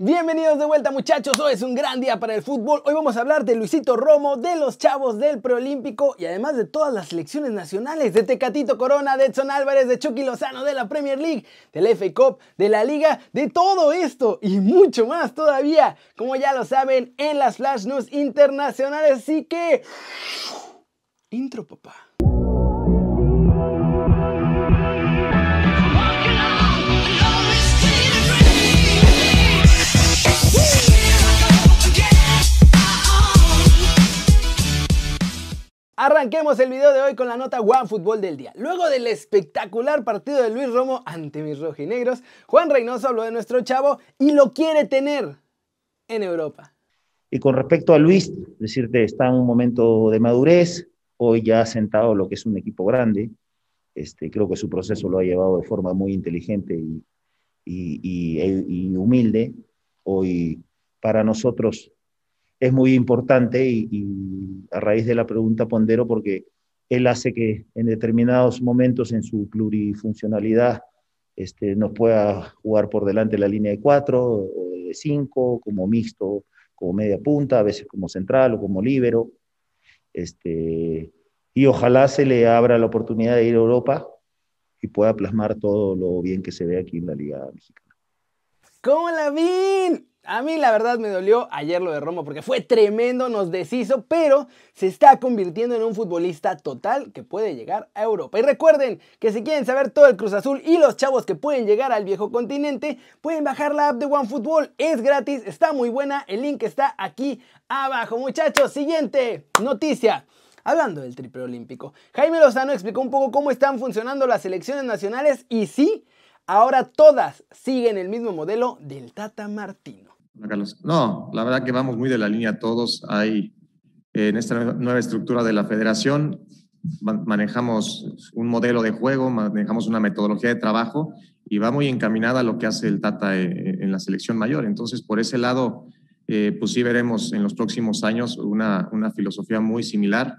Bienvenidos de vuelta muchachos, hoy es un gran día para el fútbol. Hoy vamos a hablar de Luisito Romo, de los chavos del preolímpico y además de todas las selecciones nacionales, de Tecatito Corona, de Edson Álvarez, de Chucky Lozano, de la Premier League, del FA Cup, de la Liga, de todo esto y mucho más todavía, como ya lo saben, en las Flash News internacionales. Así que... Intro, papá. Arranquemos el video de hoy con la nota One Fútbol del día. Luego del espectacular partido de Luis Romo ante mis rojinegros, Juan Reynoso habló de nuestro chavo y lo quiere tener en Europa. Y con respecto a Luis, decirte, está en un momento de madurez, hoy ya ha sentado lo que es un equipo grande, este, creo que su proceso lo ha llevado de forma muy inteligente y, humilde. Hoy para nosotros es muy importante y, a raíz de la pregunta pondero porque él hace que en determinados momentos en su plurifuncionalidad este, nos pueda jugar por delante la línea de cuatro de cinco, como mixto, como media punta, a veces como central o como líbero. Este, y ojalá se le abra la oportunidad de ir a Europa y pueda plasmar todo lo bien que se ve aquí en la Liga Mexicana. ¿Cómo la vi? A mí la verdad me dolió ayer lo de Romo porque fue tremendo, nos deshizo, pero se está convirtiendo en un futbolista total que puede llegar a Europa. Y recuerden que si quieren saber todo el Cruz Azul y los chavos que pueden llegar al viejo continente, pueden bajar la app de OneFootball. Es gratis, está muy buena, el link está aquí abajo. Muchachos, siguiente noticia. Hablando del triple olímpico, Jaime Lozano explicó un poco cómo están funcionando las selecciones nacionales y sí, ahora todas siguen el mismo modelo del Tata Martino. No, la verdad que vamos muy de la línea todos. Hay en esta nueva estructura de la federación manejamos un modelo de juego, manejamos una metodología de trabajo y va muy encaminada a lo que hace el Tata eh, en la selección mayor. Entonces, por ese lado, eh, pues sí veremos en los próximos años una, una filosofía muy similar.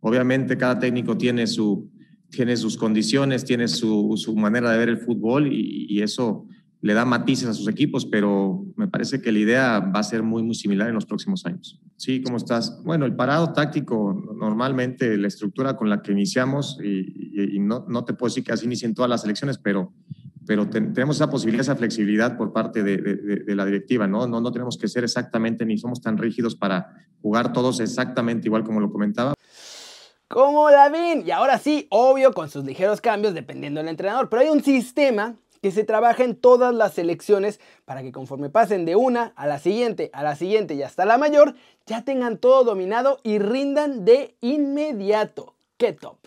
Obviamente, cada técnico tiene, su, tiene sus condiciones, tiene su, su manera de ver el fútbol y, y eso le da matices a sus equipos, pero me parece que la idea va a ser muy, muy similar en los próximos años. Sí, ¿cómo estás? Bueno, el parado táctico, normalmente la estructura con la que iniciamos, y, no, no, te puedo decir que así inicien todas las elecciones, pero, pero tenemos esa posibilidad, esa flexibilidad por parte de, de, la directiva, ¿no? ¿no? No tenemos que ser exactamente, ni somos tan rígidos para jugar todos exactamente igual como lo comentaba. Como la ven, y ahora sí, obvio, con sus ligeros cambios dependiendo del entrenador, pero hay un sistema que se trabaja en todas las selecciones para que conforme pasen de una a la siguiente, a la siguiente y hasta la mayor, ya tengan todo dominado y rindan de inmediato. ¡Qué top!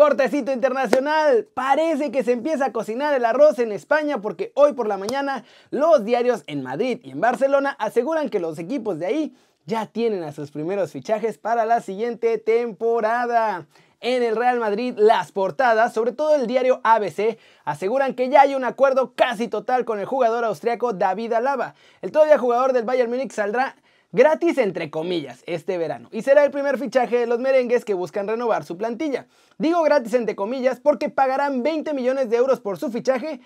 Cortecito internacional, parece que se empieza a cocinar el arroz en España porque hoy por la mañana los diarios en Madrid y en Barcelona aseguran que los equipos de ahí ya tienen a sus primeros fichajes para la siguiente temporada en el Real Madrid, las portadas, sobre todo el diario ABC, aseguran que ya hay un acuerdo casi total con el jugador austriaco David Alaba. El todavía jugador del Bayern Múnich saldrá gratis entre comillas este verano y será el primer fichaje de los merengues que buscan renovar su plantilla. Digo gratis entre comillas porque pagarán 20 millones de euros por su fichaje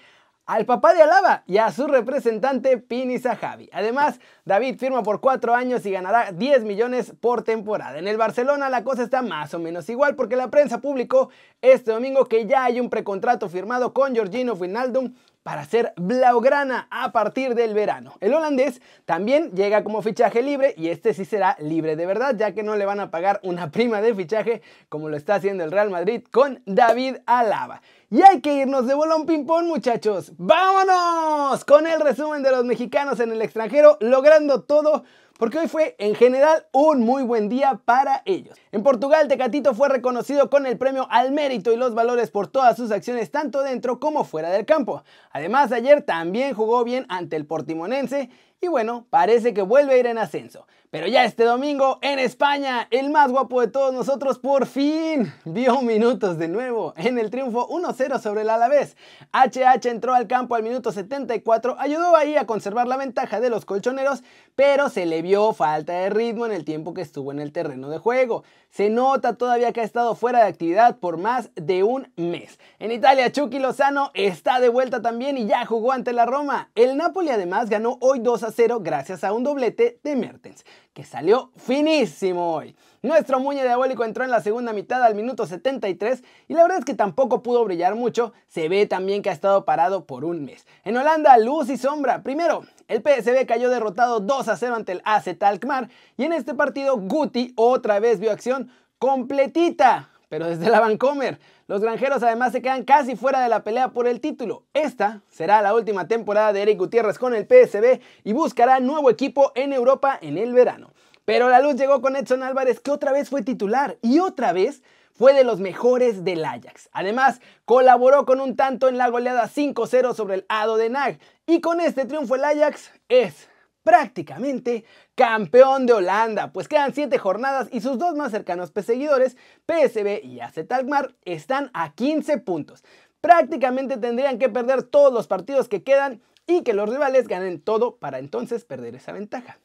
al papá de Alaba y a su representante Pini Zahavi. Además, David firma por cuatro años y ganará 10 millones por temporada. En el Barcelona la cosa está más o menos igual porque la prensa publicó este domingo que ya hay un precontrato firmado con Georgino Wijnaldum para ser Blaugrana a partir del verano. El holandés también llega como fichaje libre y este sí será libre de verdad, ya que no le van a pagar una prima de fichaje como lo está haciendo el Real Madrid con David Alaba. Y hay que irnos de bolón ping-pong, muchachos. ¡Vámonos! Con el resumen de los mexicanos en el extranjero, logrando todo porque hoy fue en general un muy buen día para ellos. En Portugal, Tecatito fue reconocido con el premio al mérito y los valores por todas sus acciones tanto dentro como fuera del campo. Además, ayer también jugó bien ante el Portimonense y bueno, parece que vuelve a ir en ascenso. Pero ya este domingo en España, el más guapo de todos nosotros por fin vio minutos de nuevo en el triunfo 1-0 sobre el Alavés. HH entró al campo al minuto 74, ayudó ahí a conservar la ventaja de los colchoneros, pero se le vio falta de ritmo en el tiempo que estuvo en el terreno de juego. Se nota todavía que ha estado fuera de actividad por más de un mes. En Italia, Chucky Lozano está de vuelta también y ya jugó ante la Roma. El Napoli además ganó hoy 2 a 0 gracias a un doblete de Mertens, que salió finísimo hoy. Nuestro Muñe Diabólico entró en la segunda mitad al minuto 73 y la verdad es que tampoco pudo brillar mucho. Se ve también que ha estado parado por un mes. En Holanda, luz y sombra. Primero, el PSV cayó derrotado 2 a 0 ante el AZ Alkmaar y en este partido Guti otra vez vio acción completita, pero desde la Vancomer. Los granjeros además se quedan casi fuera de la pelea por el título. Esta será la última temporada de Eric Gutiérrez con el PSV y buscará nuevo equipo en Europa en el verano. Pero la luz llegó con Edson Álvarez que otra vez fue titular y otra vez fue de los mejores del Ajax. Además, colaboró con un tanto en la goleada 5-0 sobre el Ado de Nag. Y con este triunfo el Ajax es prácticamente campeón de Holanda, pues quedan 7 jornadas y sus dos más cercanos perseguidores, PSV y AZ Alkmaar, están a 15 puntos. Prácticamente tendrían que perder todos los partidos que quedan y que los rivales ganen todo para entonces perder esa ventaja.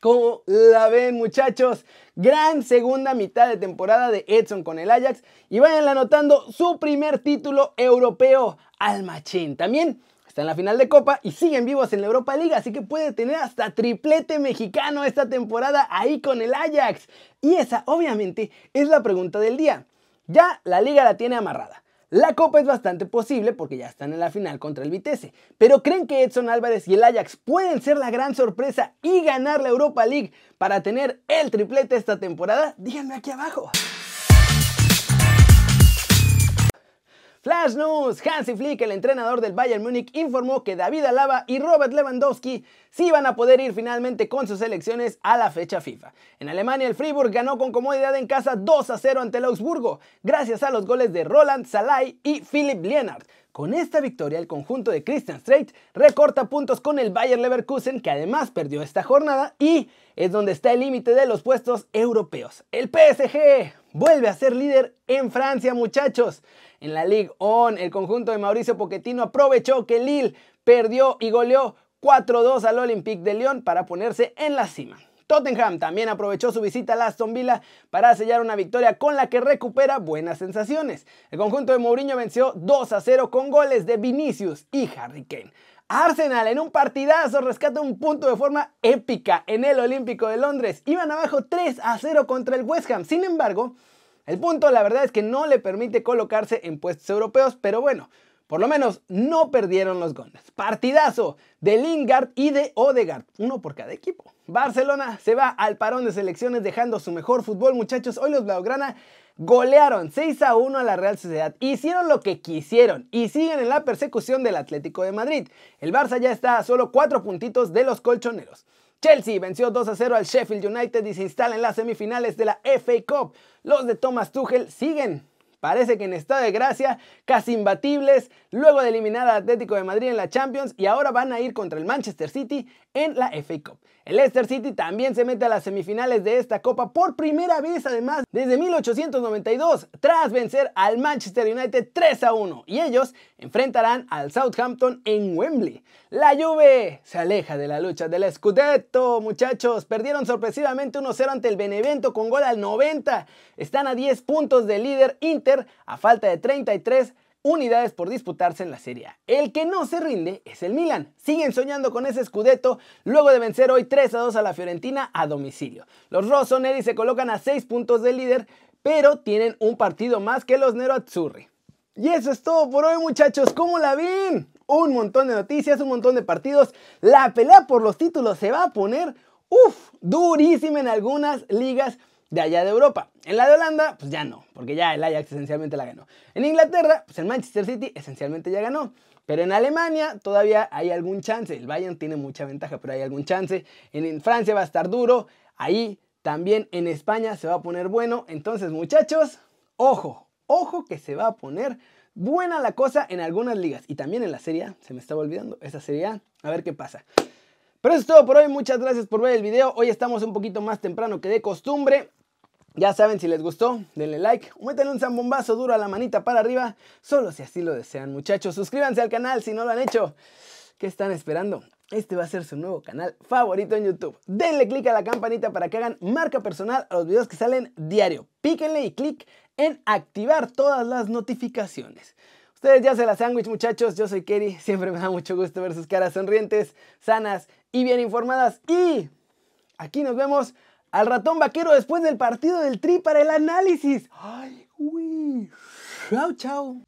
¿Cómo la ven muchachos? Gran segunda mitad de temporada de Edson con el Ajax y vayan anotando su primer título europeo al Machín. También está en la final de Copa y siguen vivos en la Europa League, así que puede tener hasta triplete mexicano esta temporada ahí con el Ajax. Y esa obviamente es la pregunta del día. Ya la liga la tiene amarrada. La copa es bastante posible porque ya están en la final contra el Vitesse, pero ¿creen que Edson Álvarez y el Ajax pueden ser la gran sorpresa y ganar la Europa League para tener el triplete esta temporada? Díganme aquí abajo. Flash News, Hansi Flick, el entrenador del Bayern Múnich, informó que David Alaba y Robert Lewandowski sí van a poder ir finalmente con sus selecciones a la fecha FIFA. En Alemania, el Freiburg ganó con comodidad en casa 2 a 0 ante el Augsburgo, gracias a los goles de Roland Salai y Philipp Lienhardt. Con esta victoria, el conjunto de Christian Streit recorta puntos con el Bayer Leverkusen, que además perdió esta jornada, y es donde está el límite de los puestos europeos. El PSG vuelve a ser líder en Francia, muchachos. En la Ligue On, el conjunto de Mauricio Pochettino aprovechó que Lille perdió y goleó 4-2 al Olympique de Lyon para ponerse en la cima. Tottenham también aprovechó su visita a Aston Villa para sellar una victoria con la que recupera buenas sensaciones. El conjunto de Mourinho venció 2 0 con goles de Vinicius y Harry Kane. Arsenal en un partidazo rescata un punto de forma épica en el Olímpico de Londres. Iban abajo 3 0 contra el West Ham. Sin embargo, el punto la verdad es que no le permite colocarse en puestos europeos, pero bueno, por lo menos no perdieron los goles. Partidazo de Lingard y de Odegaard, uno por cada equipo. Barcelona se va al parón de selecciones dejando su mejor fútbol, muchachos. Hoy los Blaugrana golearon 6 a 1 a la Real Sociedad, hicieron lo que quisieron y siguen en la persecución del Atlético de Madrid. El Barça ya está a solo 4 puntitos de los colchoneros. Chelsea venció 2 a 0 al Sheffield United y se instala en las semifinales de la FA Cup. Los de Thomas Tuchel siguen Parece que en estado de gracia, casi imbatibles, luego de eliminar al Atlético de Madrid en la Champions y ahora van a ir contra el Manchester City en la FA Cup. El Leicester City también se mete a las semifinales de esta copa por primera vez además desde 1892 tras vencer al Manchester United 3 a 1 y ellos enfrentarán al Southampton en Wembley. La Juve se aleja de la lucha del Scudetto, muchachos, perdieron sorpresivamente 1-0 ante el Benevento con gol al 90. Están a 10 puntos del líder Inter a falta de 33 unidades por disputarse en la Serie. El que no se rinde es el Milan. Siguen soñando con ese Scudetto luego de vencer hoy 3 a 2 a la Fiorentina a domicilio. Los Rossoneri se colocan a 6 puntos del líder, pero tienen un partido más que los Nero Azzurri. Y eso es todo por hoy muchachos, ¿cómo la ven? Un montón de noticias, un montón de partidos. La pelea por los títulos se va a poner, uff, durísima en algunas ligas de allá de Europa. En la de Holanda, pues ya no, porque ya el Ajax esencialmente la ganó. En Inglaterra, pues el Manchester City esencialmente ya ganó. Pero en Alemania todavía hay algún chance. El Bayern tiene mucha ventaja, pero hay algún chance. En Francia va a estar duro. Ahí también en España se va a poner bueno. Entonces, muchachos, ojo, ojo que se va a poner buena la cosa en algunas ligas. Y también en la Serie. Se me estaba olvidando esa Serie A. A ver qué pasa. Pero eso es todo por hoy. Muchas gracias por ver el video. Hoy estamos un poquito más temprano que de costumbre. Ya saben, si les gustó, denle like métanle un zambombazo duro a la manita para arriba, solo si así lo desean muchachos. Suscríbanse al canal si no lo han hecho. ¿Qué están esperando? este va a ser su nuevo canal favorito en YouTube. Denle click a la campanita para que hagan marca personal a los videos que salen diario. Píquenle y clic en activar todas las notificaciones. Ustedes ya se la sándwich muchachos, yo soy Kerry, siempre me da mucho gusto ver sus caras sonrientes, sanas y bien informadas. Y aquí nos vemos al ratón vaquero después del partido del Tri para el análisis. Ay, uy. Chao, chao.